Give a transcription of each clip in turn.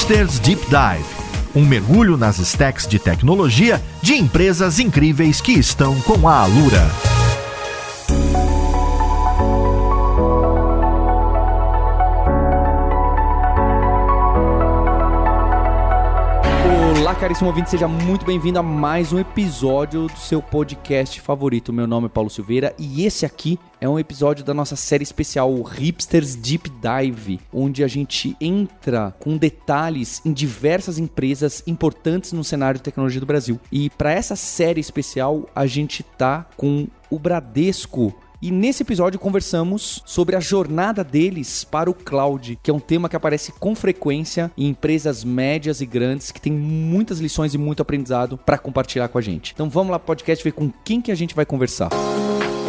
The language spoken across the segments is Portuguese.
Hipsters Deep Dive um mergulho nas stacks de tecnologia de empresas incríveis que estão com a Alura. Caríssimo ouvinte, seja muito bem-vindo a mais um episódio do seu podcast favorito. Meu nome é Paulo Silveira e esse aqui é um episódio da nossa série especial Hipsters Deep Dive, onde a gente entra com detalhes em diversas empresas importantes no cenário de tecnologia do Brasil. E para essa série especial, a gente tá com o Bradesco e nesse episódio conversamos sobre a jornada deles para o cloud, que é um tema que aparece com frequência em empresas médias e grandes que tem muitas lições e muito aprendizado para compartilhar com a gente. Então vamos lá podcast ver com quem que a gente vai conversar. Para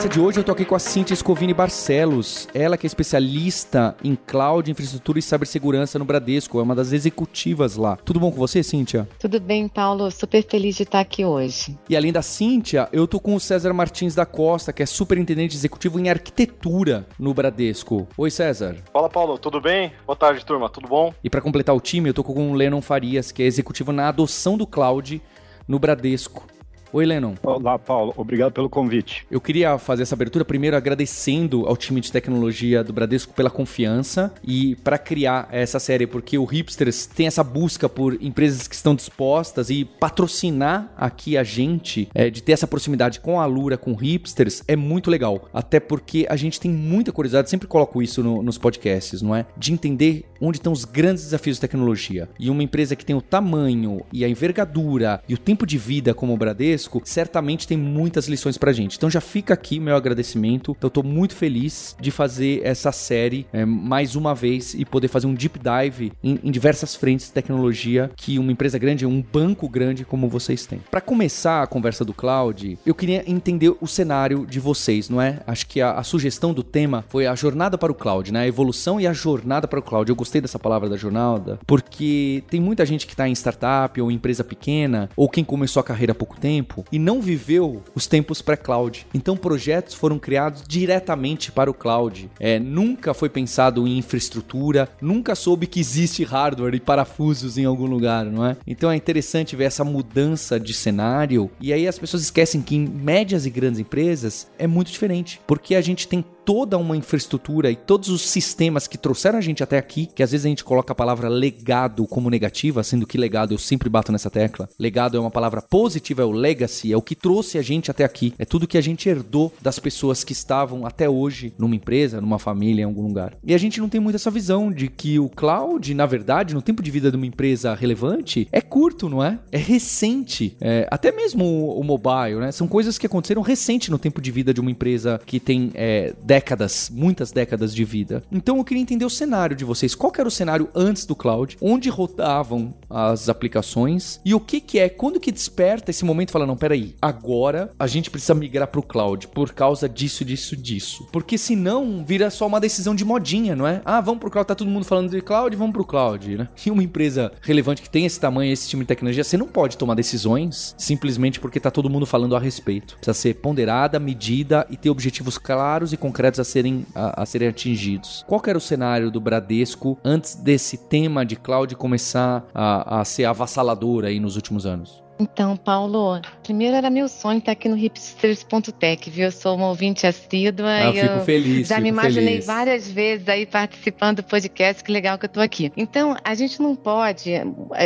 conversa de hoje, eu tô aqui com a Cintia Scovini Barcelos. Ela que é especialista em cloud, infraestrutura e cibersegurança no Bradesco. É uma das executivas lá. Tudo bom com você, Cintia? Tudo bem, Paulo. Super feliz de estar aqui hoje. E além da Cintia, eu tô com o César Martins da Costa, que é superintendente executivo em arquitetura no Bradesco. Oi, César. Fala, Paulo. Tudo bem? Boa tarde, turma. Tudo bom? E para completar o time, eu tô com o Lennon Farias, que é executivo na adoção do cloud no Bradesco. Oi, Lennon. Olá, Paulo. Obrigado pelo convite. Eu queria fazer essa abertura primeiro agradecendo ao time de tecnologia do Bradesco pela confiança e para criar essa série, porque o Hipsters tem essa busca por empresas que estão dispostas e patrocinar aqui a gente, é, de ter essa proximidade com a Lura, com Hipsters, é muito legal. Até porque a gente tem muita curiosidade, sempre coloco isso no, nos podcasts, não é? De entender onde estão os grandes desafios de tecnologia. E uma empresa que tem o tamanho e a envergadura e o tempo de vida como o Bradesco, certamente tem muitas lições pra gente. Então já fica aqui meu agradecimento. Eu tô muito feliz de fazer essa série é, mais uma vez e poder fazer um deep dive em, em, diversas frentes de tecnologia que uma empresa grande, um banco grande como vocês têm. Para começar a conversa do cloud, eu queria entender o cenário de vocês, não é? Acho que a, a sugestão do tema foi a jornada para o cloud, né? A evolução e a jornada para o cloud. Eu gostei dessa palavra da jornada porque tem muita gente que está em startup ou empresa pequena ou quem começou a carreira há pouco tempo e não viveu os tempos pré-cloud. Então projetos foram criados diretamente para o cloud. É, nunca foi pensado em infraestrutura, nunca soube que existe hardware e parafusos em algum lugar, não é? Então é interessante ver essa mudança de cenário e aí as pessoas esquecem que em médias e grandes empresas é muito diferente, porque a gente tem toda uma infraestrutura e todos os sistemas que trouxeram a gente até aqui, que às vezes a gente coloca a palavra legado como negativa, sendo que legado eu sempre bato nessa tecla. Legado é uma palavra positiva, é o legacy, é o que trouxe a gente até aqui. É tudo que a gente herdou das pessoas que estavam até hoje numa empresa, numa família, em algum lugar. E a gente não tem muito essa visão de que o cloud, na verdade, no tempo de vida de uma empresa relevante, é curto, não é? É recente. É, até mesmo o, o, mobile, né? São coisas que aconteceram recente no tempo de vida de uma empresa que tem é, décadas, muitas décadas de vida. Então eu queria entender o cenário de vocês. Qual era o cenário antes do cloud? Onde rodavam as aplicações? E o que que é? Quando que desperta esse momento e fala, não, peraí, agora a gente precisa migrar para o cloud por causa disso, disso, disso. Porque senão vira só uma decisão de modinha, não é? Ah, vamos pro cloud, tá todo mundo falando de cloud, vamos pro cloud, né? E uma empresa relevante que tem esse tamanho, esse time de tecnologia, você não pode tomar decisões simplesmente porque tá todo mundo falando a respeito. Precisa ser ponderada, medida e ter objetivos claros e concretos concretos a serem, a, a serem atingidos. Qual era o cenário do Bradesco antes desse tema de cloud começar a, a ser avassalador aí nos últimos anos? Então, Paulo, primeiro era meu sonho estar aqui no hipsters.tech, viu? Eu sou uma ouvinte assídua ah, eu fico feliz. Já fico me imaginei feliz. várias vezes aí participando do podcast, que legal que eu estou aqui. Então, a gente não pode,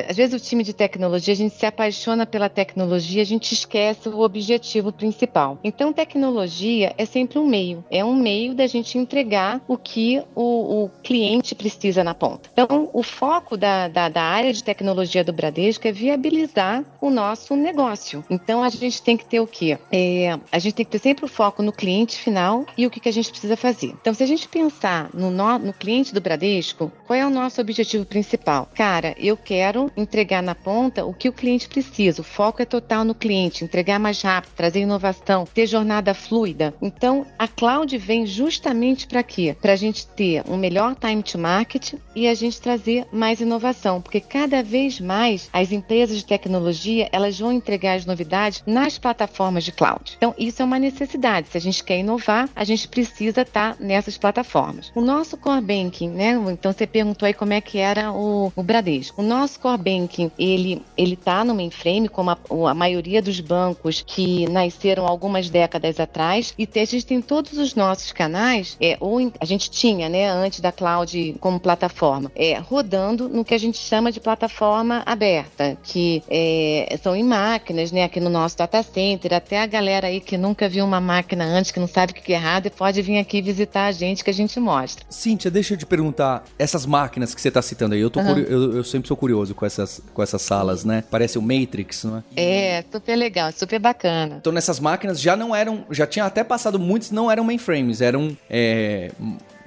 às vezes o time de tecnologia, a gente se apaixona pela tecnologia, a gente esquece o objetivo principal. Então, tecnologia é sempre um meio, é um meio da gente entregar o que o, o cliente precisa na ponta. Então, o foco da, da, da área de tecnologia do Bradesco é viabilizar o nosso nosso negócio. Então a gente tem que ter o quê? É, a gente tem que ter sempre o foco no cliente final e o que, que a gente precisa fazer. Então, se a gente pensar no, no, no cliente do Bradesco, qual é o nosso objetivo principal? Cara, eu quero entregar na ponta o que o cliente precisa. O foco é total no cliente, entregar mais rápido, trazer inovação, ter jornada fluida. Então, a cloud vem justamente para quê? Para a gente ter um melhor time to market e a gente trazer mais inovação, porque cada vez mais as empresas de tecnologia elas vão entregar as novidades nas plataformas de cloud. Então, isso é uma necessidade. Se a gente quer inovar, a gente precisa estar nessas plataformas. O nosso core banking, né? Então, você perguntou aí como é que era o, o Bradesco. O nosso core banking, ele ele está no mainframe, como a, a, maioria dos bancos que nasceram algumas décadas atrás, e a gente tem todos os nossos canais, é, ou a gente tinha, né, antes da cloud como plataforma, é, rodando no que a gente chama de plataforma aberta, que é, em máquinas, né, aqui no nosso data center, até a galera aí que nunca viu uma máquina antes, que não sabe o que é errado, pode vir aqui visitar a gente que a gente mostra. Cíntia, deixa eu te perguntar, essas máquinas que você está citando aí, eu, uhum. eu, eu, sempre sou curioso com essas, com essas salas, né? Parece o Matrix, não é? É, super legal, super bacana. Então nessas máquinas já não eram, já tinha até passado muitos, não eram mainframes, eram é,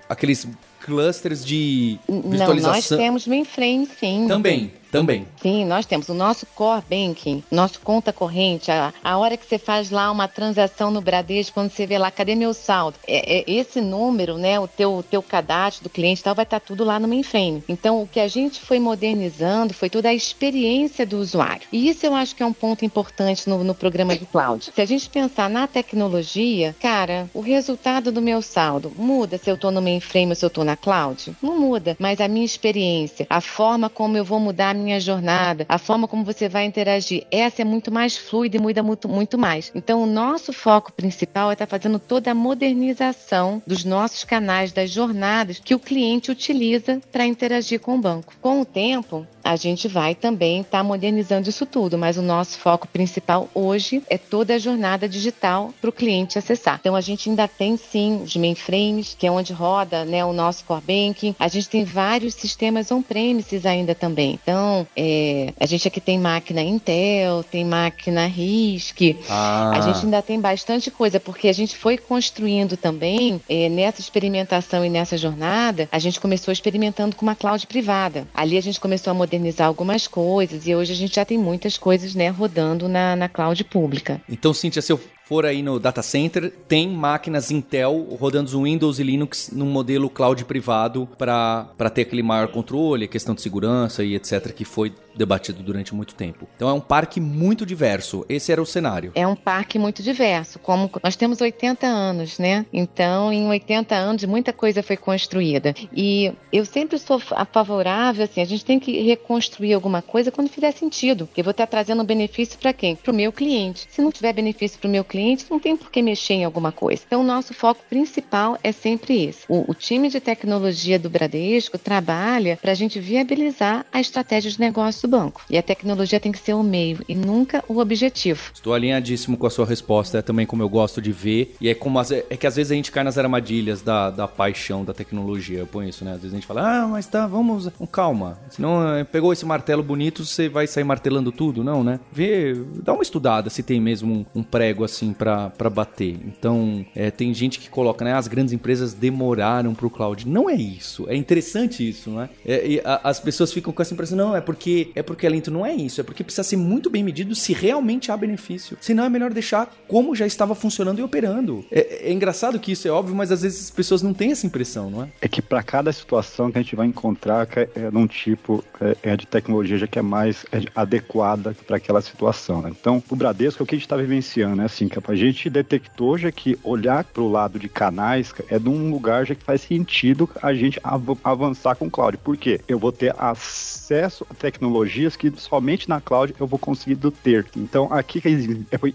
aqueles clusters de virtualização. Não, nós temos mainframe, sim. Também. Também. Sim, nós temos o nosso core banking, nosso conta corrente, a, a hora que você faz lá uma transação no Bradesco, quando você vê lá, cadê meu saldo? É, é esse número, né, o teu, teu cadastro do cliente tal, vai estar tá tudo lá no mainframe. Então, o que a gente foi modernizando foi toda a experiência do usuário. E isso eu acho que é um ponto importante no, no programa de cloud. Se a gente pensar na tecnologia, cara, o resultado do meu saldo muda se eu estou no mainframe ou se eu estou na cloud? Não muda, mas a minha experiência, a forma como eu vou mudar minha jornada, a forma como você vai interagir, essa é muito mais fluida e muda muito, muito mais. Então, o nosso foco principal é estar tá fazendo toda a modernização dos nossos canais, das jornadas que o cliente utiliza para interagir com o banco. Com o tempo, a gente vai também estar tá modernizando isso tudo, mas o nosso foco principal hoje é toda a jornada digital para o cliente acessar. Então a gente ainda tem sim os mainframes, que é onde roda né, o nosso core banking. A gente tem vários sistemas on-premises ainda também. Então é, a gente aqui tem máquina Intel, tem máquina RISC. Ah. A gente ainda tem bastante coisa, porque a gente foi construindo também é, nessa experimentação e nessa jornada, a gente começou experimentando com uma cloud privada. Ali a gente começou a modernizar modernizar algumas coisas e hoje a gente já tem muitas coisas né, rodando na, na cloud pública. Então, Cíntia, se eu for aí no data center, tem máquinas Intel rodando Windows e Linux num modelo cloud privado para ter aquele maior controle, questão de segurança e etc. que foi debatido durante muito tempo. Então é um parque muito diverso. Esse era o cenário. É um parque muito diverso. Como nós temos 80 anos, né? Então, em 80 anos, muita coisa foi construída. E eu sempre sou favorável, assim, a gente tem que reconstruir alguma coisa quando fizer sentido. Eu vou estar trazendo benefício para quem? Para o meu cliente. Se não tiver benefício para o meu cliente, não tem por que mexer em alguma coisa. Então, nosso foco principal é sempre esse. O, o time de tecnologia do Bradesco trabalha para a gente viabilizar a estratégia de negócio do banco. E a tecnologia tem que ser o meio e nunca o objetivo. Estou alinhadíssimo com a sua resposta, é também como eu gosto de ver. E é como as, é que às vezes a gente cai nas armadilhas da, da paixão da tecnologia. Eu ponho isso, né? Às vezes a gente fala, ah, mas tá, vamos, calma. Senão eh, pegou esse martelo bonito, você vai sair martelando tudo, não, né? Vê, dá uma estudada se tem mesmo um, um prego assim para bater. Então, é, tem gente que coloca, né? As grandes empresas demoraram pro cloud. Não é isso. É interessante isso, né? É, a, as pessoas ficam com essa impressão, não, é porque é porque é lento. Não é isso, é porque precisa ser muito bem medido se realmente há benefício. Senão é melhor deixar como já estava funcionando e operando. É, é engraçado que isso é óbvio, mas às vezes as pessoas não têm essa impressão, não é? É que para cada situação que a gente vai encontrar é, é num tipo é, é de tecnologia já que é mais é adequada para aquela situação. Né? Então, o Bradesco é o que a gente está vivenciando, né? Assim, a gente detectou já que olhar para o lado de canais é de um lugar já que faz sentido a gente av avançar com o cloud. Por quê? Eu vou ter acesso tecnologia tecnologias que somente na cloud eu vou conseguir ter. Então, aqui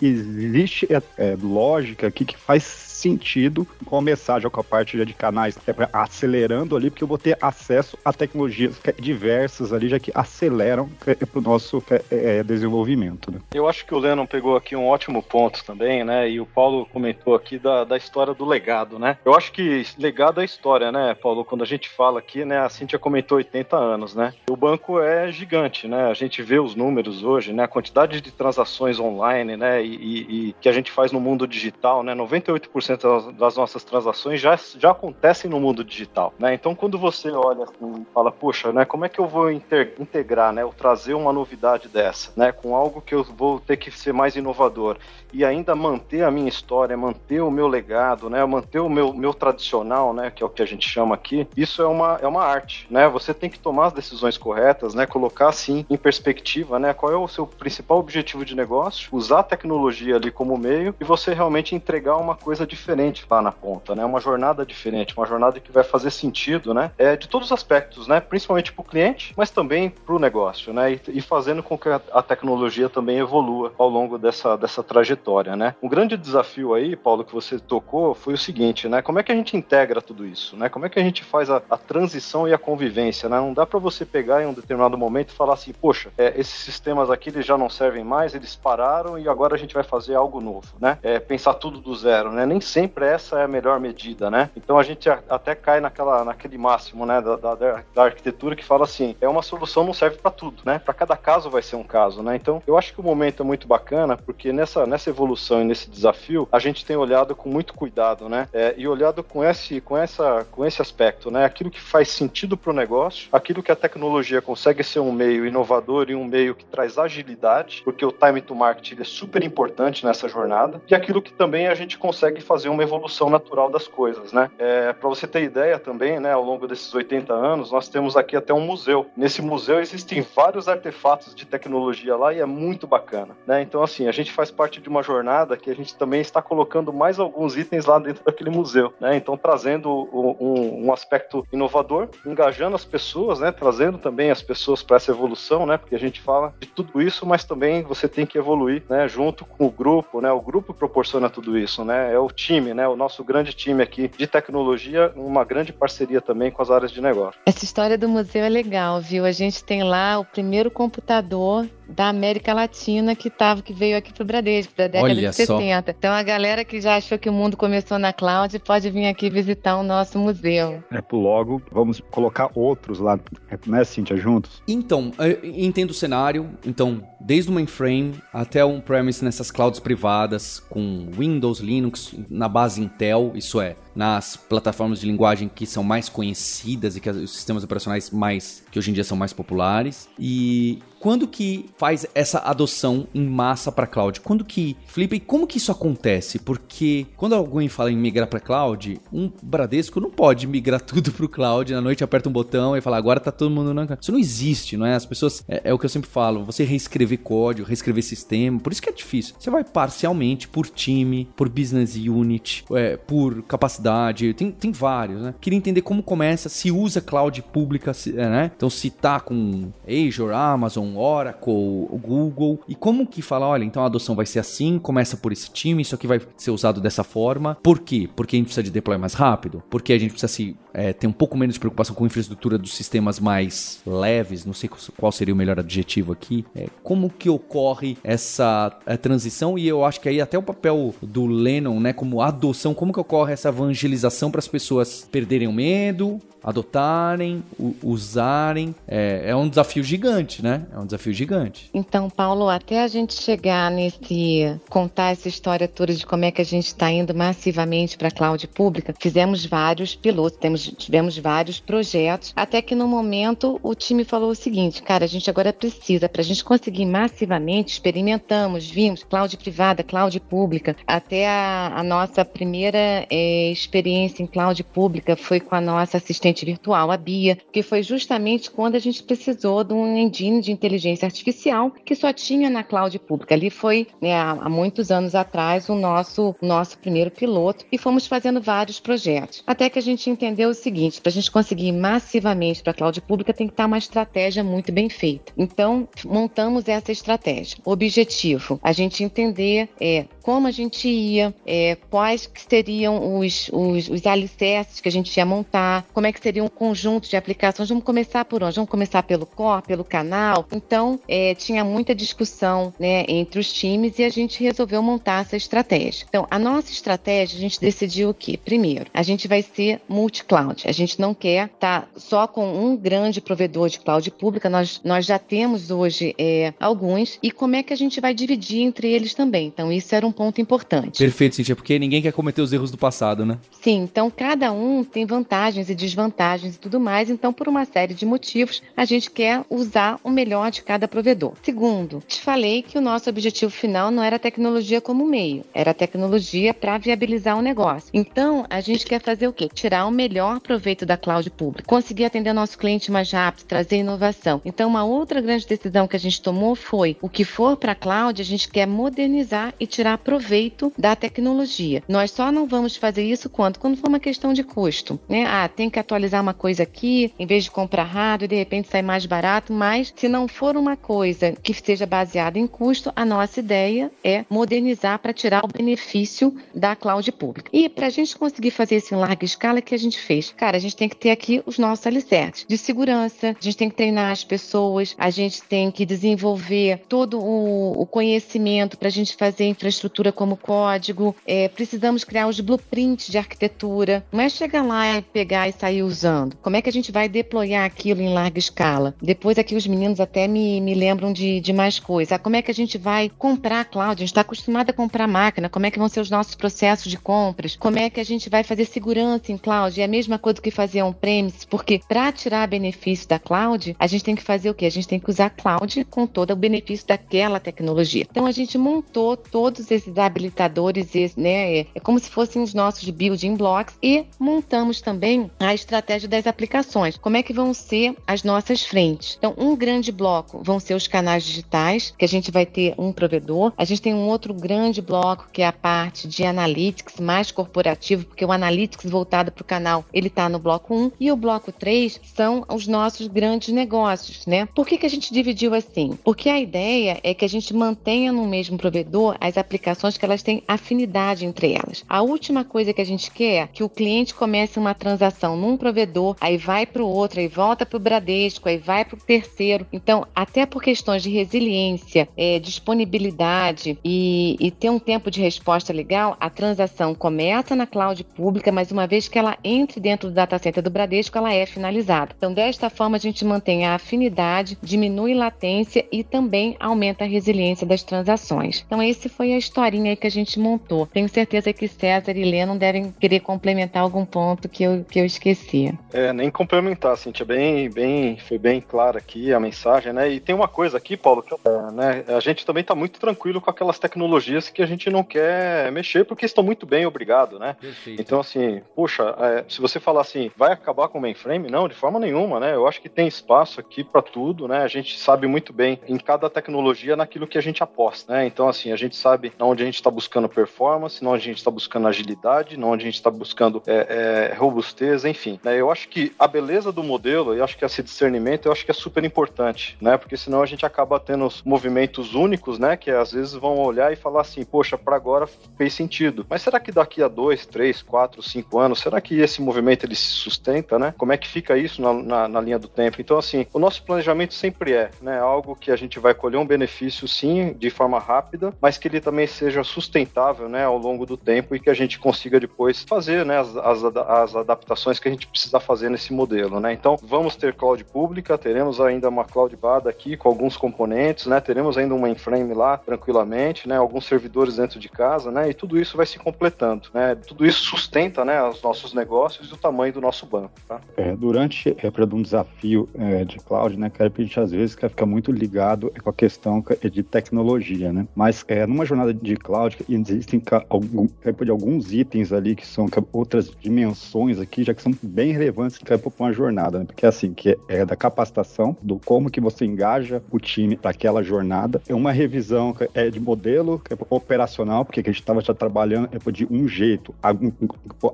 existe é, é, lógica aqui que faz sentido com a mensagem, com a parte já de canais é, acelerando ali, porque eu vou ter acesso a tecnologias diversas ali, já que aceleram é, para o nosso é, é, desenvolvimento. Né? Eu acho que o Lennon pegou aqui um ótimo ponto também, né? E o Paulo comentou aqui da, da história do legado, né? Eu acho que legado é história, né, Paulo? Quando a gente fala aqui, né? A Cintia comentou 80 anos, né? O banco é gigante, né? A gente vê os números hoje, né? A quantidade de transações online, né? E, e, e que a gente faz no mundo digital, né? 98% 90% das nossas transações já, já acontecem no mundo digital, né? Então, quando você olha assim, fala, poxa, né, como é que eu vou integrar, né, ou trazer uma novidade dessa, né, com algo que eu vou ter que ser mais inovador e ainda manter a minha história, manter o meu legado, né? Manter o meu, meu tradicional, né? Que é o que a gente chama aqui. Isso é uma, é uma arte, né? Você tem que tomar as decisões corretas, né? Colocar assim em perspectiva, né? Qual é o seu principal objetivo de negócio? Usar a tecnologia ali como meio e você realmente entregar uma coisa diferente lá na ponta, né? Uma jornada diferente, uma jornada que vai fazer sentido, né? É de todos os aspectos, né? Principalmente para o cliente, mas também para o negócio, né? E, e, fazendo com que a, a tecnologia também evolua ao longo dessa, dessa trajetória, né? Um grande desafio aí, Paulo, que você tocou foi o seguinte, né? Como é que a gente integra tudo isso, né? Como é que a gente faz a, a transição e a convivência, né? Não dá para você pegar em um determinado momento e falar assim, poxa, é, esses sistemas aqui eles já não servem mais, eles pararam e agora a gente vai fazer algo novo, né? É, pensar tudo do zero, né? Nem sempre essa é a melhor medida, né? Então a gente até cai naquela, naquele máximo, né, da, da, da arquitetura que fala assim, é uma solução não serve para tudo, né? Para cada caso vai ser um caso, né? Então eu acho que o momento é muito bacana porque nessa, nessa evolução e nesse desafio a gente tem olhado com muito cuidado, né? É, e olhado com esse, com essa, com esse aspecto, né? Aquilo que faz sentido para o negócio, aquilo que a tecnologia consegue ser um meio inovador e um meio que traz agilidade, porque o time to market é super importante nessa jornada, e aquilo que também a gente consegue fazer uma evolução natural das coisas, né? É, para você ter ideia também, né? Ao longo desses 80 anos, nós temos aqui até um museu. Nesse museu existem vários artefatos de tecnologia lá e é muito bacana, né? Então, assim, a gente faz parte de uma jornada que a gente também está colocando mais alguns itens lá dentro daquele museu, né? Então, trazendo um, um aspecto inovador, engajando as pessoas, né? Trazendo também as pessoas para essa evolução, né? Porque a gente fala de tudo isso, mas também você tem que evoluir, né? Junto com o grupo, né? O grupo proporciona tudo isso, né? É o time, né? O nosso grande time aqui de tecnologia, uma grande parceria também com as áreas de negócio. Essa história do museu é legal, viu? A gente tem lá o primeiro computador da América Latina que tava, que veio aqui pro Bradesco, da década Olha de 70. Só. Então a galera que já achou que o mundo começou na cloud pode vir aqui visitar o nosso museu. É, logo, vamos colocar outros lá, né, Cíntia, juntos? Então, entendo o cenário. Então, desde o mainframe até o on-premise nessas clouds privadas, com Windows, Linux, na base Intel, isso é, nas plataformas de linguagem que são mais conhecidas e que os sistemas operacionais mais que hoje em dia são mais populares. E quando que faz essa adoção em massa para cloud? Quando que flipa e como que isso acontece? Porque quando alguém fala em migrar para cloud, um Bradesco não pode migrar tudo para o cloud, na noite aperta um botão e fala agora tá todo mundo na Isso não existe, não é? As pessoas é, é o que eu sempre falo, você reescrever código, reescrever sistema, por isso que é difícil. Você vai parcialmente por time, por business unit, é, por capacidade, tem, tem vários, né? Queria entender como começa, se usa cloud pública, se, é, né? Então se tá com Azure, Amazon, Oracle, Google. E como que fala, olha, então a adoção vai ser assim, começa por esse time, isso aqui vai ser usado dessa forma. Por quê? Porque a gente precisa de deploy mais rápido? Porque a gente precisa se, é, ter um pouco menos de preocupação com a infraestrutura dos sistemas mais leves, não sei qual seria o melhor adjetivo aqui. É, como que ocorre essa é, transição? E eu acho que aí até o papel do Lennon, né, como adoção, como que ocorre essa evangelização para as pessoas perderem o medo, adotarem, usarem. É, é um desafio gigante, né? Um desafio gigante. Então, Paulo, até a gente chegar nesse contar essa história toda de como é que a gente está indo massivamente para a cloud pública, fizemos vários pilotos, temos, tivemos vários projetos, até que no momento o time falou o seguinte, cara, a gente agora precisa, para a gente conseguir massivamente, experimentamos, vimos cloud privada, cloud pública, até a, a nossa primeira é, experiência em cloud pública foi com a nossa assistente virtual, a Bia, que foi justamente quando a gente precisou de um engine de inteligência artificial que só tinha na cloud pública. Ali foi, né, há, muitos anos atrás, o nosso, nosso primeiro piloto e fomos fazendo vários projetos. Até que a gente entendeu o seguinte: para a gente conseguir massivamente para a cloud pública, tem que estar uma estratégia muito bem feita. Então, montamos essa estratégia. Objetivo: a gente entender é, como a gente ia, é, quais seriam os, os, os alicerces que a gente ia montar, como é que seria um conjunto de aplicações. Vamos começar por onde? Vamos começar pelo core, pelo canal. Então, é, tinha muita discussão né, entre os times e a gente resolveu montar essa estratégia. Então, a nossa estratégia, a gente decidiu o quê? Primeiro, a gente vai ser multi-cloud. A gente não quer estar tá só com um grande provedor de cloud pública, nós, nós já temos hoje é, alguns, e como é que a gente vai dividir entre eles também. Então, isso era um ponto importante. Perfeito, Cintia, porque ninguém quer cometer os erros do passado, né? Sim, então cada um tem vantagens e desvantagens e tudo mais. Então, por uma série de motivos, a gente quer usar o melhor de cada provedor. Segundo, te falei que o nosso objetivo final não era tecnologia como meio, era a tecnologia para viabilizar o negócio. Então, a gente quer fazer o quê? Tirar o melhor proveito da cloud pública, conseguir atender nosso cliente mais rápido, trazer inovação. Então, uma outra grande decisão que a gente tomou foi o que for para a cloud, a gente quer modernizar e tirar proveito da tecnologia. Nós só não vamos fazer isso quando? Quando for uma questão de custo. Né? Ah, tem que atualizar uma coisa aqui, em vez de comprar hardware, de repente sai mais barato, mas se não for uma coisa que seja baseada em custo, a nossa ideia é modernizar para tirar o benefício da cloud pública. E para a gente conseguir fazer isso em larga escala, o que a gente fez? Cara, a gente tem que ter aqui os nossos alicerces de segurança, a gente tem que treinar as pessoas, a gente tem que desenvolver todo o, o conhecimento para a gente fazer infraestrutura como código, é, precisamos criar os blueprints de arquitetura. Não é chegar lá e pegar e sair usando. Como é que a gente vai deployar aquilo em larga escala? Depois aqui os meninos até me, me lembram de, de mais coisas. Ah, como é que a gente vai comprar cloud? A gente está acostumado a comprar máquina. Como é que vão ser os nossos processos de compras? Como é que a gente vai fazer segurança em cloud? É a mesma coisa que fazer on-premise, porque para tirar benefício da cloud, a gente tem que fazer o quê? A gente tem que usar cloud com todo o benefício daquela tecnologia. Então a gente montou todos esses habilitadores, né? É, é como se fossem os nossos building blocks e montamos também a estratégia das aplicações. Como é que vão ser as nossas frentes? Então, um grande bloco vão ser os canais digitais, que a gente vai ter um provedor. A gente tem um outro grande bloco que é a parte de analytics mais corporativo, porque o analytics voltado para o canal, ele está no bloco 1 e o bloco 3 são os nossos grandes negócios, né? Por que, que a gente dividiu assim? Porque a ideia é que a gente mantenha no mesmo provedor as aplicações que elas têm afinidade entre elas. A última coisa que a gente quer é que o cliente comece uma transação num provedor, aí vai para o outro, aí volta para o Bradesco, aí vai para o terceiro. Então, até por questões de resiliência, é, disponibilidade e, e ter um tempo de resposta legal, a transação começa na cloud pública, mas uma vez que ela entre dentro do data center do Bradesco, ela é finalizada. Então, desta forma, a gente mantém a afinidade, diminui latência e também aumenta a resiliência das transações. Então, esse foi a historinha que a gente montou. Tenho certeza que César e Leno devem querer complementar algum ponto que eu, que eu esqueci. É, nem complementar, Cintia, bem, bem, foi bem clara aqui a mensagem, né? E tem uma coisa aqui, Paulo, que é, né, a gente também está muito tranquilo com aquelas tecnologias que a gente não quer mexer porque estão muito bem, obrigado, né? Perfeito. Então, assim, puxa, é, se você falar assim, vai acabar com o mainframe? Não, de forma nenhuma, né? Eu acho que tem espaço aqui para tudo, né? A gente sabe muito bem em cada tecnologia naquilo que a gente aposta, né? Então, assim, a gente sabe onde a gente está buscando performance, onde a gente está buscando agilidade, onde a gente está buscando é, é, robustez, enfim. Né? Eu acho que a beleza do modelo, eu acho que esse discernimento, eu acho que é super importante, né? Porque senão a gente acaba tendo movimentos únicos, né? Que às vezes vão olhar e falar assim, poxa, para agora fez sentido. Mas será que daqui a dois, três, quatro, cinco anos, será que esse movimento ele se sustenta, né? Como é que fica isso na, na, na linha do tempo? Então, assim, o nosso planejamento sempre é, né? Algo que a gente vai colher um benefício, sim, de forma rápida, mas que ele também seja sustentável, né? Ao longo do tempo e que a gente consiga depois fazer, né? As, as, as adaptações que a gente precisa fazer nesse modelo, né? Então, vamos ter cloud pública, teremos ainda uma cloud bada aqui com alguns componentes, né? Teremos ainda um mainframe lá tranquilamente, né? Alguns servidores dentro de casa, né? E tudo isso vai se completando, né? Tudo isso sustenta, né? Os nossos negócios e o tamanho do nosso banco, tá? É, durante é, para um desafio é, de cloud, né, a gente às vezes quer ficar muito ligado com a questão de tecnologia, né? Mas é, numa jornada de cloud existem algum, de alguns itens ali que são outras dimensões aqui, já que são bem relevantes para uma jornada, né? Porque assim, que é da capacitação, do como que você engaja o time para aquela jornada, é uma revisão é de modelo que é operacional, porque a gente estava já trabalhando é de um jeito,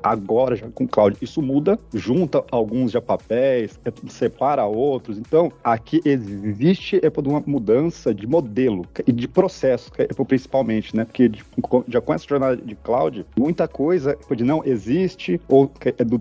agora já com cloud, isso muda, junta alguns já papéis, é, separa outros, então aqui existe é uma mudança de modelo e de processo, é, principalmente, né? Porque de, já com essa jornada de cloud, muita coisa pode não existe ou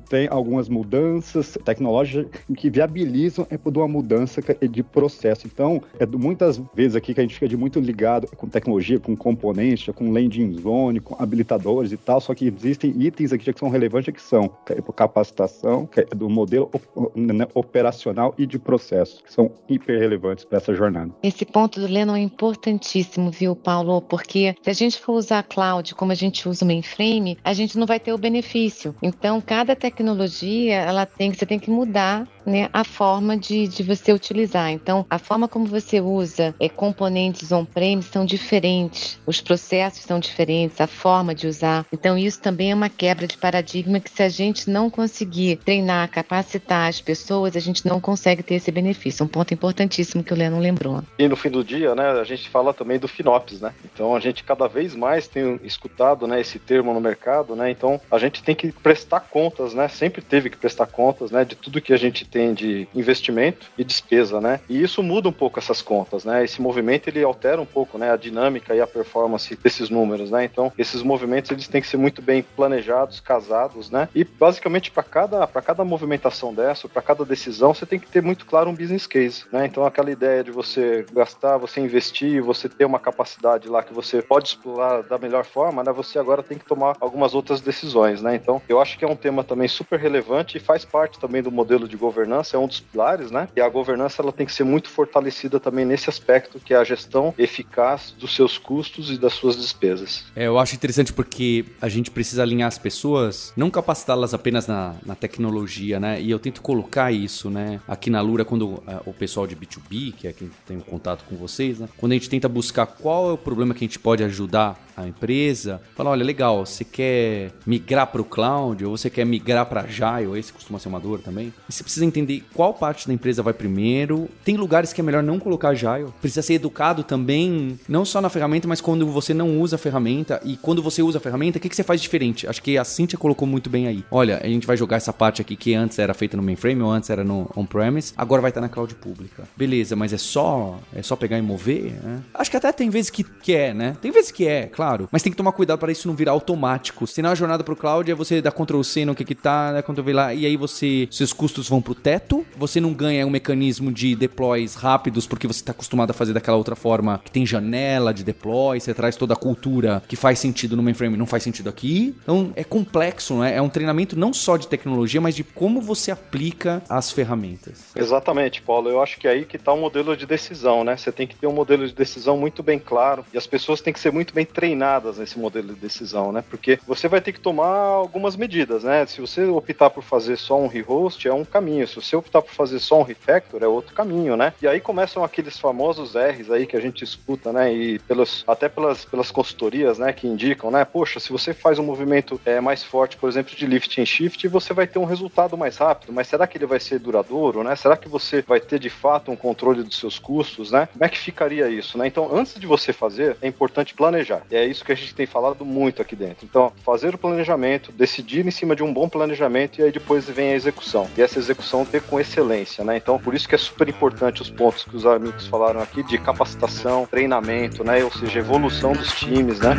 tem algumas mudanças tecnológicas que viabilizam é uma mudança de processo. Então, é muitas vezes aqui que a gente fica de muito ligado com tecnologia, com componentes, com landing zone, com habilitadores e tal, só que existem itens aqui que são relevantes que são é capacitação, é do modelo né, operacional e de processo, que são hiper relevantes para essa jornada. Esse ponto do Lennon é importantíssimo, viu, Paulo? Porque se a gente for usar cloud como a gente usa o mainframe, a gente não vai vai ter o benefício. Então, cada tecnologia, ela tem você tem que mudar né, a forma de, de você utilizar. Então, a forma como você usa é, componentes on-premise são diferentes, os processos são diferentes, a forma de usar. Então, isso também é uma quebra de paradigma que se a gente não conseguir treinar, capacitar as pessoas, a gente não consegue ter esse benefício. Um ponto importantíssimo que o Leno lembrou. E no fim do dia, né, a gente fala também do FinOps, né? Então, a gente cada vez mais tem escutado, né, esse termo no mercado, né? Então, a gente tem que prestar contas, né? Sempre teve que prestar contas, né, de tudo que a gente tem tem de investimento e despesa, né? E isso muda um pouco essas contas, né? Esse movimento ele altera um pouco, né, a dinâmica e a performance desses números, né? Então, esses movimentos eles têm que ser muito bem planejados, casados, né? E basicamente para cada para cada movimentação dessa, para cada decisão, você tem que ter muito claro um business case, né? Então, aquela ideia de você gastar, você investir, você ter uma capacidade lá que você pode explorar da melhor forma, né? Você agora tem que tomar algumas outras decisões, né? Então, eu acho que é um tema também super relevante e faz parte também do modelo de governança governança é um dos pilares, né? E a governança ela tem que ser muito fortalecida também nesse aspecto, que é a gestão eficaz dos seus custos e das suas despesas. É, eu acho interessante porque a gente precisa alinhar as pessoas, não capacitá-las apenas na, na tecnologia, né? E eu tento colocar isso, né? Aqui na Lura, quando uh, o pessoal de B2B, que é quem tem um contato com vocês, né? Quando a gente tenta buscar qual é o problema que a gente pode ajudar a empresa, fala, olha, legal, você quer migrar para o cloud ou você quer migrar para Agile, esse costuma ser uma dor também. E você precisa entender entender qual parte da empresa vai primeiro. Tem lugares que é melhor não colocar Agile. Precisa ser educado também, não só na ferramenta, mas quando você não usa a ferramenta. E quando você usa a ferramenta, o que, que você faz diferente? Acho que a Cintia colocou muito bem aí. Olha, a gente vai jogar essa parte aqui que antes era feita no mainframe ou antes era no on-premise, agora vai estar na cloud pública. Beleza, mas é só é só pegar e mover? Né? Acho que até tem vezes que, que é, né? Tem vezes que é, claro. Mas tem que tomar cuidado para isso não virar automático. Se não a jornada pro cloud é você dar Ctrl C no que que tá, né? Ctrl V lá, e aí você, seus custos vão pro teto você não ganha um mecanismo de deploys rápidos porque você está acostumado a fazer daquela outra forma que tem janela de deploy, você traz toda a cultura que faz sentido no mainframe não faz sentido aqui. Então é complexo, né? é um treinamento não só de tecnologia, mas de como você aplica as ferramentas. Exatamente, Paulo. Eu acho que é aí que está o modelo de decisão, né? Você tem que ter um modelo de decisão muito bem claro e as pessoas têm que ser muito bem treinadas nesse modelo de decisão, né? Porque você vai ter que tomar algumas medidas, né? Se você optar por fazer só um rehost, é um caminho. Se você optar por fazer só um refactor, é outro caminho, né? E aí começam aqueles famosos R's aí que a gente escuta, né? E pelos, até pelas, pelas consultorias, né? Que indicam, né? Poxa, se você faz um movimento é, mais forte, por exemplo, de lift and shift, você vai ter um resultado mais rápido, mas será que ele vai ser duradouro, né? Será que você vai ter de fato um controle dos seus custos, né? Como é que ficaria isso, né? Então, antes de você fazer, é importante planejar. E é isso que a gente tem falado muito aqui dentro. Então, fazer o planejamento, decidir em cima de um bom planejamento e aí depois vem a execução. E essa execução ter com excelência, né? Então, por isso que é super importante os pontos que os amigos falaram aqui de capacitação, treinamento, né? Ou seja, evolução dos times, né?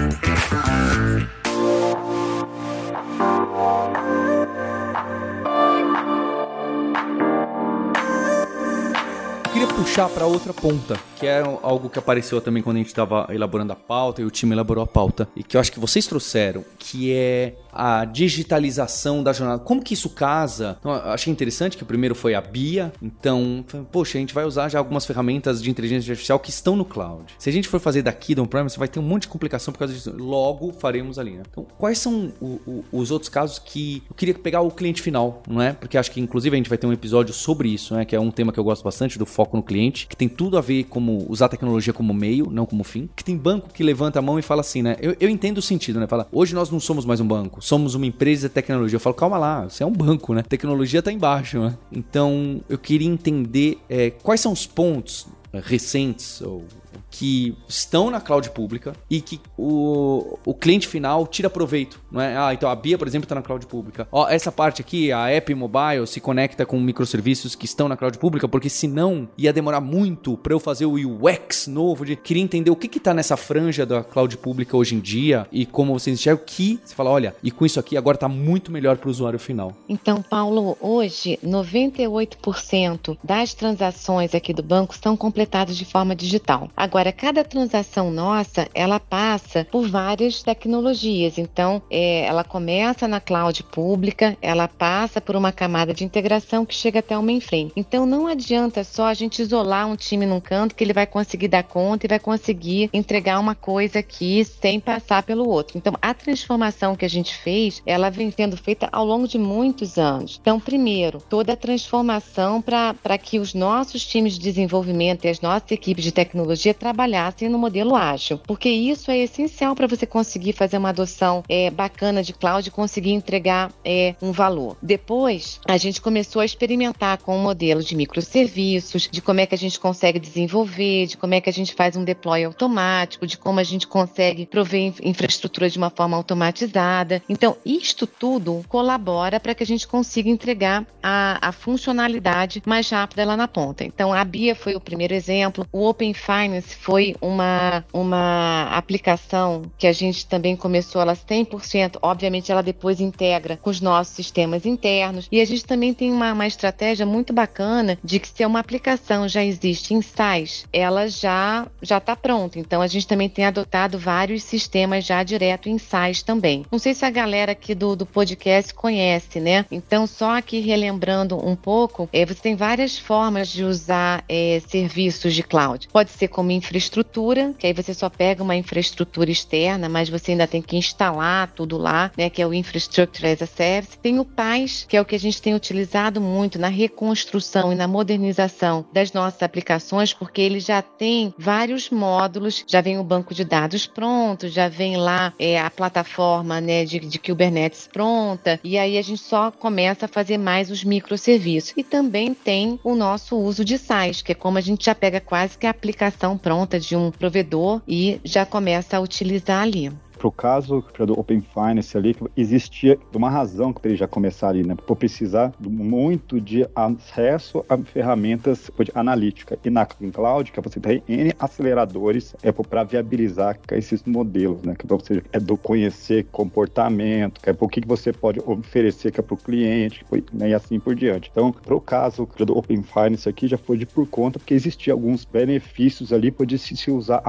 queria puxar para outra ponta, que é algo que apareceu também quando a gente estava elaborando a pauta e o time elaborou a pauta, e que eu acho que vocês trouxeram, que é a digitalização da jornada. Como que isso casa? Então, achei interessante que o primeiro foi a BIA. Então, poxa, a gente vai usar já algumas ferramentas de inteligência artificial que estão no cloud. Se a gente for fazer daqui do on-premise, vai ter um monte de complicação por causa disso. Logo, faremos ali. Né? Então, quais são o, o, os outros casos que eu queria pegar o cliente final, não é? Porque acho que inclusive a gente vai ter um episódio sobre isso, né? Que é um tema que eu gosto bastante do foco no cliente, que tem tudo a ver como usar a tecnologia como meio, não como fim. Que tem banco que levanta a mão e fala assim, né? Eu, eu entendo o sentido, né? Fala, hoje nós não somos mais um banco somos uma empresa de tecnologia. Eu falo, calma lá, você é um banco, né? Tecnologia tá embaixo, né? Então, eu queria entender é, quais são os pontos recentes ou que estão na cloud pública e que o, o cliente final tira proveito, não é? Ah, então a Bia, por exemplo, está na cloud pública. Ó, essa parte aqui, a app mobile se conecta com microserviços que estão na cloud pública, porque senão ia demorar muito para eu fazer o UX novo de queria entender o que que tá nessa franja da cloud pública hoje em dia e como vocês enxergam que você fala, olha, e com isso aqui agora está muito melhor para o usuário final. Então, Paulo, hoje 98% das transações aqui do banco são completados de forma digital. Agora, cada transação nossa, ela passa por várias tecnologias. Então, é, ela começa na cloud pública, ela passa por uma camada de integração que chega até o mainframe. Então, não adianta só a gente isolar um time num canto que ele vai conseguir dar conta e vai conseguir entregar uma coisa aqui sem passar pelo outro. Então, a transformação que a gente fez, ela vem sendo feita ao longo de muitos anos. Então, primeiro, toda a transformação para que os nossos times de desenvolvimento e as nossas equipes de tecnologia trabalhassem no modelo ágil, porque isso é essencial para você conseguir fazer uma adoção é, bacana de cloud e conseguir entregar é, um valor. Depois, a gente começou a experimentar com o um modelo de microserviços, de como é que a gente consegue desenvolver, de como é que a gente faz um deploy automático, de como a gente consegue prover infraestrutura de uma forma automatizada. Então, isto tudo colabora para que a gente consiga entregar a, a funcionalidade mais rápida lá na ponta. Então, a BIA foi o primeiro exemplo, o Open Finance foi uma, uma aplicação que a gente também começou ela 100%, obviamente ela depois integra com os nossos sistemas internos, e a gente também tem uma, uma estratégia muito bacana de que se uma aplicação já existe em SaaS, ela já já está pronta. Então, a gente também tem adotado vários sistemas já direto em SaaS também. Não sei se a galera aqui do, do podcast conhece, né? Então, só aqui relembrando um pouco, é, você tem várias formas de usar é, serviços de cloud. Pode ser como infraestrutura, que aí você só pega uma infraestrutura externa, mas você ainda tem que instalar tudo lá, né? Que é o Infrastructure as a Service. Tem o PaaS, que é o que a gente tem utilizado muito na reconstrução e na modernização das nossas aplicações, porque ele já tem vários módulos, já vem o banco de dados pronto, já vem lá é, a plataforma né, de, de Kubernetes pronta, e aí a gente só começa a fazer mais os microserviços. E também tem o nosso uso de SaaS, que é como a gente já pega quase que a aplicação pronta de um provedor e já começa a utilizar ali pro caso do Open Finance ali, existia uma razão que ele já começar ali, né? Por precisar muito de acesso a ferramentas de analítica. E na cloud, que você tem N aceleradores é para viabilizar esses modelos, né? Que para você é do conhecer comportamento, que é o que você pode oferecer é para o cliente, né? e assim por diante. Então, pro caso do Open Finance aqui, já foi de por conta, porque existia alguns benefícios ali, pode se usar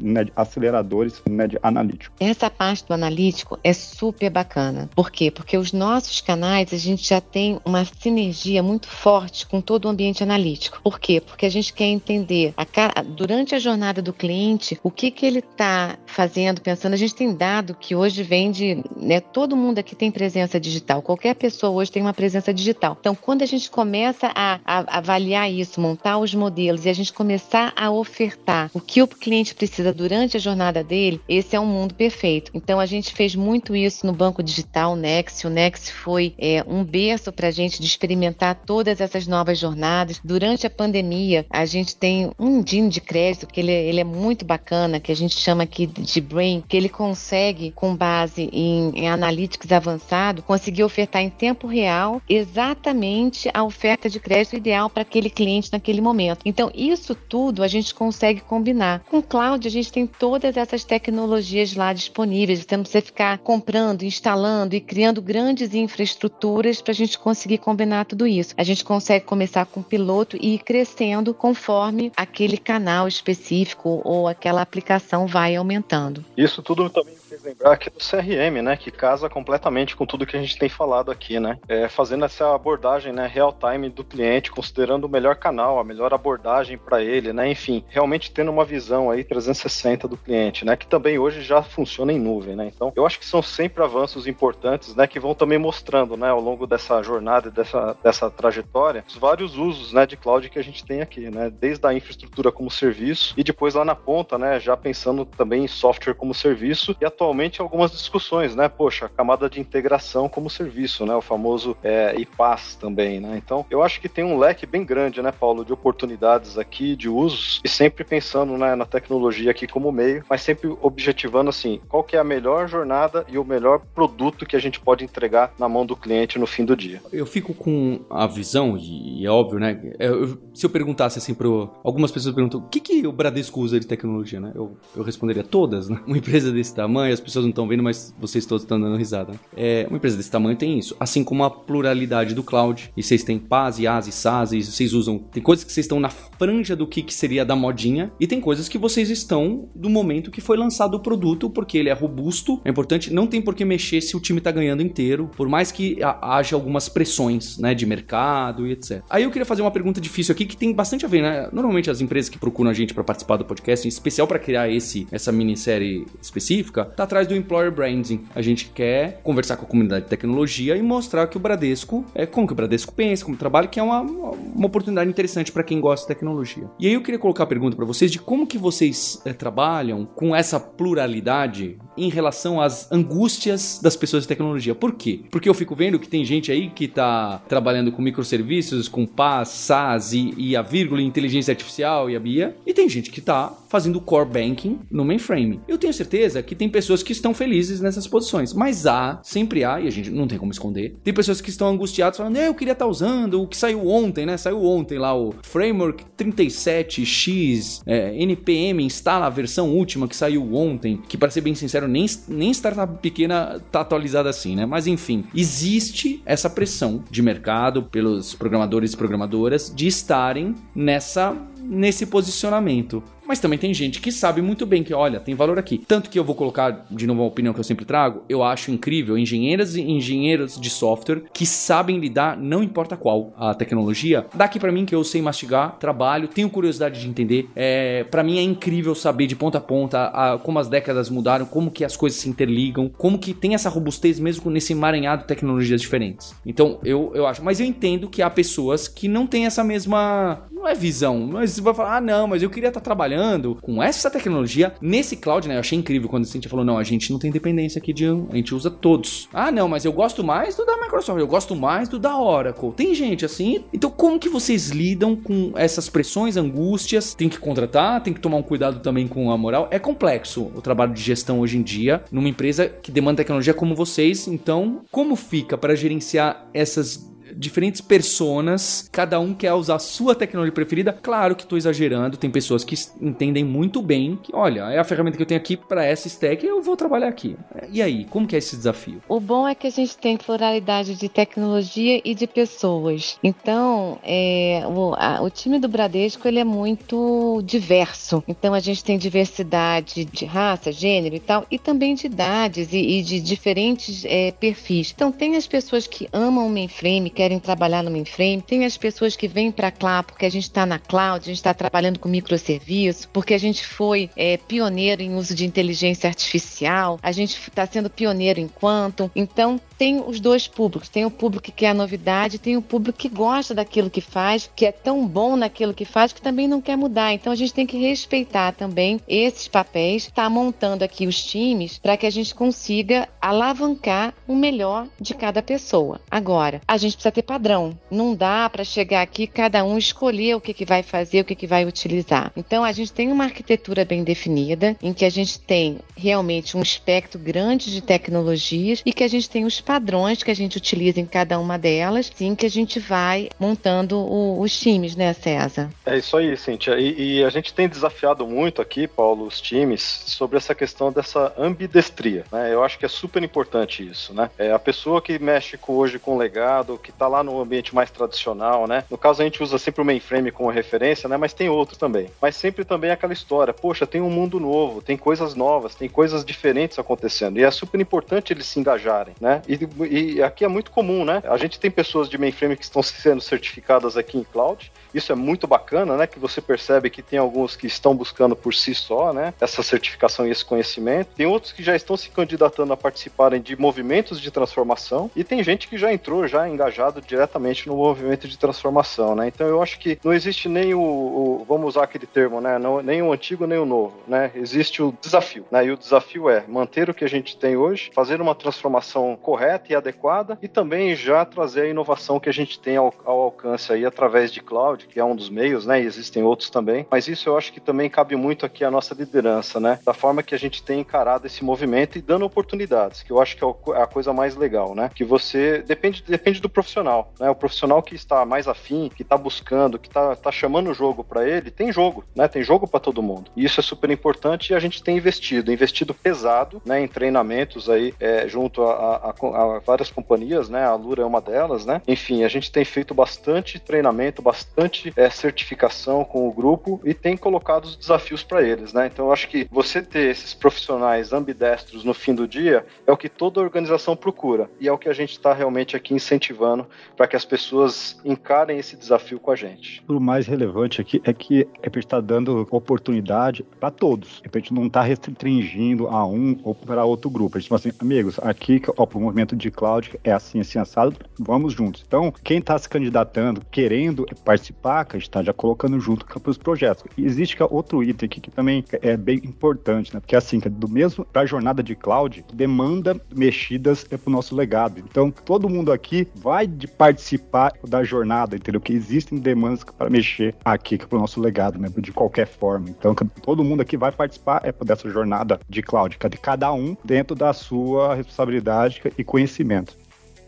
né, aceleradores né, de analítico. É essa parte do analítico é super bacana. Por quê? Porque os nossos canais, a gente já tem uma sinergia muito forte com todo o ambiente analítico. Por quê? Porque a gente quer entender a, durante a jornada do cliente o que, que ele está fazendo, pensando. A gente tem dado que hoje vem de. Né, todo mundo aqui tem presença digital. Qualquer pessoa hoje tem uma presença digital. Então, quando a gente começa a, a avaliar isso, montar os modelos e a gente começar a ofertar o que o cliente precisa durante a jornada dele, esse é um mundo perfeito Então a gente fez muito isso no banco digital Nex. O Nex foi é, um berço para a gente de experimentar todas essas novas jornadas. Durante a pandemia, a gente tem um DIN de crédito que ele, é, ele é muito bacana, que a gente chama aqui de Brain, que ele consegue, com base em, em analytics avançado, conseguir ofertar em tempo real exatamente a oferta de crédito ideal para aquele cliente naquele momento. Então, isso tudo a gente consegue combinar. Com cloud, a gente tem todas essas tecnologias lá disponíveis disponíveis, temos que ficar comprando, instalando e criando grandes infraestruturas para a gente conseguir combinar tudo isso. A gente consegue começar com piloto e ir crescendo conforme aquele canal específico ou aquela aplicação vai aumentando. Isso tudo também lembrar aqui do CRM, né? Que casa completamente com tudo que a gente tem falado aqui, né? É, fazendo essa abordagem, né, real time do cliente, considerando o melhor canal, a melhor abordagem para ele, né? Enfim, realmente tendo uma visão aí 360 do cliente, né? Que também hoje já funciona em nuvem, né? Então, eu acho que são sempre avanços importantes, né? Que vão também mostrando, né? Ao longo dessa jornada, dessa, dessa trajetória, os vários usos, né? De cloud que a gente tem aqui, né? Desde a infraestrutura como serviço e depois lá na ponta, né? Já pensando também em software como serviço e atualmente atualmente algumas discussões, né? Poxa, camada de integração como serviço, né? O famoso é, IPaaS também, né? Então, eu acho que tem um leque bem grande, né, Paulo, de oportunidades aqui, de usos, e sempre pensando né, na tecnologia aqui como meio, mas sempre objetivando assim, qual que é a melhor jornada e o melhor produto que a gente pode entregar na mão do cliente no fim do dia. Eu fico com a visão, e, é óbvio, né? É, eu, se eu perguntasse assim para algumas pessoas perguntam o que, que o Bradesco usa de tecnologia, né? Eu, eu responderia todas, né? Uma empresa desse tamanho, as pessoas não estão vendo, mas vocês todos estão dando risada. É, uma empresa desse tamanho tem isso, assim como a pluralidade do cloud. E vocês têm PaaS, IaaS, SaaS, e vocês usam. Tem coisas que vocês estão na franja do que, que seria da modinha, e tem coisas que vocês estão do momento que foi lançado o produto, porque ele é robusto, é importante, não tem por que mexer se o time está ganhando inteiro, por mais que haja algumas pressões, né, de mercado e etc. Aí eu queria fazer uma pergunta difícil aqui que tem bastante a ver, né? Normalmente as empresas que procuram a gente para participar do podcast, em especial para criar esse essa minissérie específica, tá atrás do employer branding. A gente quer conversar com a comunidade de tecnologia e mostrar que o Bradesco é como que o Bradesco pensa, como trabalha, que é uma, uma oportunidade interessante para quem gosta de tecnologia. E aí eu queria colocar a pergunta para vocês de como que vocês é, trabalham com essa pluralidade em relação às angústias das pessoas de tecnologia. Por quê? Porque eu fico vendo que tem gente aí que tá trabalhando com microserviços, com PaaS, SaaS e, e a vírgula, inteligência artificial e a BIA, e tem gente que tá fazendo core banking no mainframe. Eu tenho certeza que tem pessoas que estão felizes nessas posições, mas há, sempre há, e a gente não tem como esconder, tem pessoas que estão angustiadas falando, eu queria estar tá usando o que saiu ontem, né? Saiu ontem lá o Framework 37X, é, NPM, instala a versão última que saiu ontem, que para ser bem sincero, nem, nem startup pequena tá atualizada assim, né? Mas enfim, existe essa pressão de mercado pelos programadores e programadoras de estarem nessa nesse posicionamento. Mas também tem gente que sabe muito bem que, olha, tem valor aqui. Tanto que eu vou colocar, de novo, uma opinião que eu sempre trago, eu acho incrível engenheiras e engenheiros de software que sabem lidar, não importa qual a tecnologia. Daqui para mim que eu sei mastigar, trabalho, tenho curiosidade de entender. É, para mim é incrível saber de ponta a ponta a, como as décadas mudaram, como que as coisas se interligam, como que tem essa robustez mesmo nesse emaranhado de tecnologias diferentes. Então, eu, eu acho. Mas eu entendo que há pessoas que não têm essa mesma. Não é visão, mas você vai falar, ah, não, mas eu queria estar trabalhando com essa tecnologia nesse cloud, né? Eu achei incrível quando a gente falou, não, a gente não tem dependência aqui de um, a gente usa todos. Ah, não, mas eu gosto mais do da Microsoft, eu gosto mais do da Oracle. Tem gente assim. Então, como que vocês lidam com essas pressões, angústias? Tem que contratar, tem que tomar um cuidado também com a moral. É complexo o trabalho de gestão hoje em dia numa empresa que demanda tecnologia como vocês. Então, como fica para gerenciar essas diferentes personas, cada um quer usar a sua tecnologia preferida. Claro que estou exagerando, tem pessoas que entendem muito bem que, olha, é a ferramenta que eu tenho aqui para essa stack, eu vou trabalhar aqui. E aí, como que é esse desafio? O bom é que a gente tem pluralidade de tecnologia e de pessoas. Então, é, o, a, o time do Bradesco ele é muito diverso. Então, a gente tem diversidade de raça, gênero e tal, e também de idades e, e de diferentes é, perfis. Então, tem as pessoas que amam o mainframe, querem querem trabalhar no mainframe, tem as pessoas que vêm para cá porque a gente está na cloud, a gente está trabalhando com microserviço, porque a gente foi é, pioneiro em uso de inteligência artificial, a gente está sendo pioneiro em quantum. Então, tem os dois públicos. Tem o público que quer a novidade, tem o público que gosta daquilo que faz, que é tão bom naquilo que faz, que também não quer mudar. Então a gente tem que respeitar também esses papéis, tá montando aqui os times para que a gente consiga alavancar o melhor de cada pessoa. Agora, a gente precisa ter padrão. Não dá para chegar aqui cada um escolher o que, que vai fazer, o que, que vai utilizar. Então a gente tem uma arquitetura bem definida, em que a gente tem realmente um espectro grande de tecnologias e que a gente tem os padrões que a gente utiliza em cada uma delas, sim, que a gente vai montando o, os times, né, César? É isso aí, Cíntia. E, e, a gente tem desafiado muito aqui, Paulo, os times, sobre essa questão dessa ambidestria. Né? Eu acho que é super importante isso, né? É a pessoa que mexe hoje com legado, que está lá no ambiente mais tradicional, né? No caso, a gente usa sempre o mainframe como referência, né? Mas tem outros também. Mas sempre também aquela história, poxa, tem um mundo novo, tem coisas novas, tem coisas diferentes acontecendo. E é super importante eles se engajarem, né? E e, aqui é muito comum, né? A gente tem pessoas de mainframe que estão sendo certificadas aqui em cloud. Isso é muito bacana, né? Que você percebe que tem alguns que estão buscando por si só, né? Essa certificação e esse conhecimento. Tem outros que já estão se candidatando a participarem de movimentos de transformação. E tem gente que já entrou já engajado diretamente no movimento de transformação, né? Então eu acho que não existe nem o, o vamos usar aquele termo, né? Não, nem o antigo nem o novo, né? Existe o desafio, né? E o desafio é manter o que a gente tem hoje, fazer uma transformação correta e adequada e também já trazer a inovação que a gente tem ao, ao alcance aí através de cloud, que é um dos meios, né? E existem outros também. Mas isso eu acho que também cabe muito aqui a nossa liderança, né? Da forma que a gente tem encarado esse movimento e dando oportunidades, que eu acho que é, é a coisa mais legal, né? Que você depende, depende do profissional, né? O profissional que está mais afim, que está buscando, que está tá chamando o jogo para ele, tem jogo, né? Tem jogo para todo mundo. E isso é super importante e a gente tem investido, investido pesado, né? Em treinamentos aí é, junto a, a, a, várias companhias, né? A Lura é uma delas, né? Enfim, a gente tem feito bastante treinamento, bastante é, certificação com o grupo e tem colocado os desafios para eles, né? Então eu acho que você ter esses profissionais ambidestros no fim do dia é o que toda organização procura e é o que a gente está realmente aqui incentivando para que as pessoas encarem esse desafio com a gente. O mais relevante aqui é que a gente está dando oportunidade para todos. A gente não está restringindo a um ou para outro grupo. A gente fala assim, amigos, aqui ó, o movimento de cloud é assim, assim, assado, vamos juntos. Então, quem está se candidatando, querendo participar, que a gente está já colocando junto para os projetos. E existe outro item aqui que também é bem importante, né? Porque assim, do mesmo para a jornada de cloud, demanda mexidas é para o nosso legado. Então, todo mundo aqui vai de participar da jornada, entendeu? Que existem demandas para mexer aqui para o nosso legado, né? De qualquer forma. Então, todo mundo aqui vai participar é dessa jornada de cloud, de cada um dentro da sua responsabilidade e conhecimento.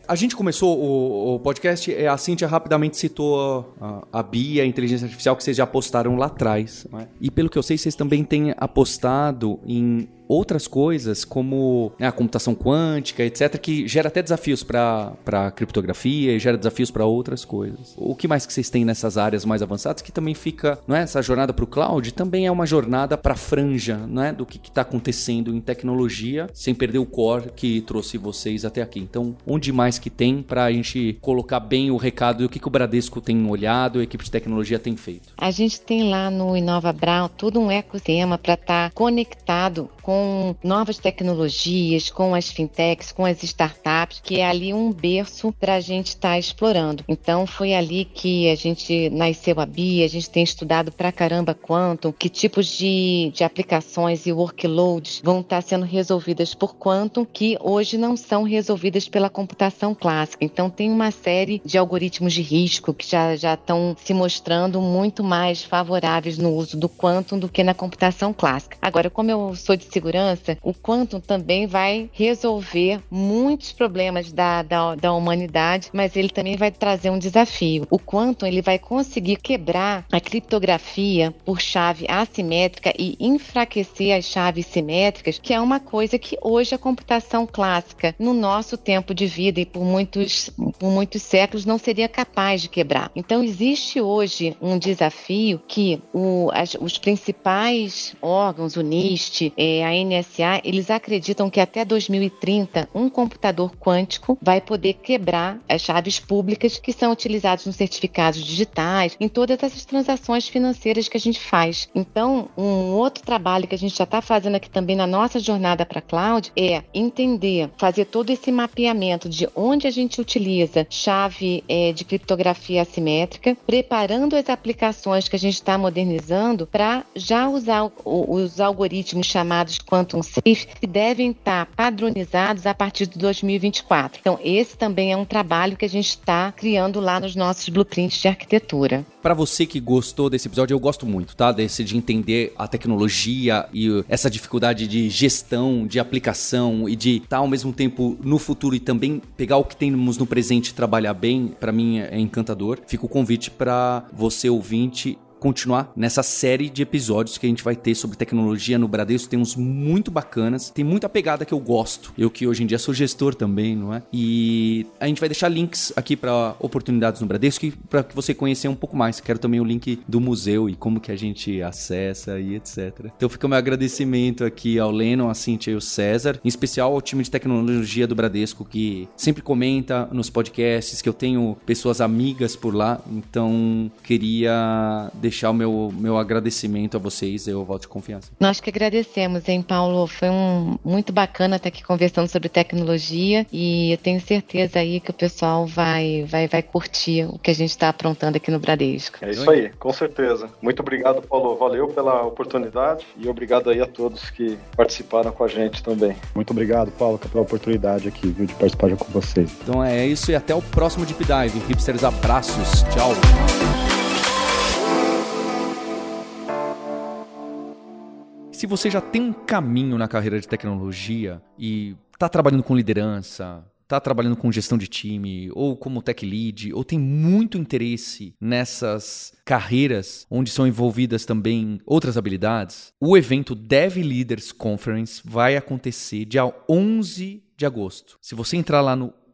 A gente começou o, o podcast, a Cintia rapidamente citou a, a BIA, a inteligência artificial, que vocês já postaram lá atrás. Né? E pelo que eu sei, vocês também têm apostado em outras coisas, como né, a computação quântica, etc., que gera até desafios para criptografia e gera desafios para outras coisas. O que mais que vocês têm nessas áreas mais avançadas que também fica, não é? Essa jornada para o cloud também é uma jornada para franja, não é? Do que está acontecendo em tecnologia, sem perder o core que trouxe vocês até aqui. Então, onde mais que tem para a gente colocar bem o recado do que, que o Bradesco tem olhado, a equipe de tecnologia tem feito? A gente tem lá no Inova Brown todo um ecossistema para estar tá conectado com com novas tecnologias, com as fintechs, com as startups, que é ali um berço para a gente estar tá explorando. Então foi ali que a gente nasceu a BIA, a gente tem estudado pra caramba Quantum, que tipos de, de aplicações e workloads vão estar tá sendo resolvidas por Quantum, que hoje não são resolvidas pela computação clássica. Então tem uma série de algoritmos de risco que já já estão se mostrando muito mais favoráveis no uso do Quantum do que na computação clássica. Agora, como eu sou de segurança segurança, o quantum também vai resolver muitos problemas da, da, da humanidade, mas ele também vai trazer um desafio. O quantum ele vai conseguir quebrar a criptografia por chave assimétrica e enfraquecer as chaves simétricas, que é uma coisa que hoje a computação clássica, no nosso tempo de vida e por muitos, por muitos séculos, não seria capaz de quebrar. Então, existe hoje um desafio que o, as, os principais órgãos, o NIST, é, a NSA, eles acreditam que até 2030 um computador quântico vai poder quebrar as chaves públicas que são utilizadas nos certificados digitais, em todas essas transações financeiras que a gente faz. Então, um outro trabalho que a gente já está fazendo aqui também na nossa jornada para cloud é entender, fazer todo esse mapeamento de onde a gente utiliza chave é, de criptografia assimétrica, preparando as aplicações que a gente está modernizando para já usar os algoritmos chamados Quantum Safe que devem estar padronizados a partir de 2024. Então, esse também é um trabalho que a gente está criando lá nos nossos blueprints de arquitetura. Para você que gostou desse episódio, eu gosto muito, tá? Desse de entender a tecnologia e essa dificuldade de gestão, de aplicação e de estar ao mesmo tempo no futuro e também pegar o que temos no presente e trabalhar bem, para mim é encantador. Fica o convite para você ouvinte continuar nessa série de episódios que a gente vai ter sobre tecnologia no Bradesco. Tem uns muito bacanas, tem muita pegada que eu gosto. Eu que hoje em dia sou gestor também, não é? E a gente vai deixar links aqui para oportunidades no Bradesco para que você conhecer um pouco mais. Quero também o link do museu e como que a gente acessa e etc. Então fica o meu agradecimento aqui ao Leno, a Cintia e o César, em especial ao time de tecnologia do Bradesco que sempre comenta nos podcasts, que eu tenho pessoas amigas por lá, então queria deixar o meu, meu agradecimento a vocês, eu volto de confiança. Nós que agradecemos, hein, Paulo? Foi um muito bacana estar aqui conversando sobre tecnologia e eu tenho certeza aí que o pessoal vai, vai, vai curtir o que a gente está aprontando aqui no Bradesco. É isso aí, com certeza. Muito obrigado, Paulo. Valeu pela oportunidade e obrigado aí a todos que participaram com a gente também. Muito obrigado, Paulo, pela oportunidade aqui viu, de participar com vocês. Então é isso e até o próximo Deep Dive. Hipsters, abraços. Tchau. Se você já tem um caminho na carreira de tecnologia e está trabalhando com liderança, está trabalhando com gestão de time, ou como tech lead, ou tem muito interesse nessas carreiras onde são envolvidas também outras habilidades, o evento Dev Leaders Conference vai acontecer dia 11 de agosto. Se você entrar lá no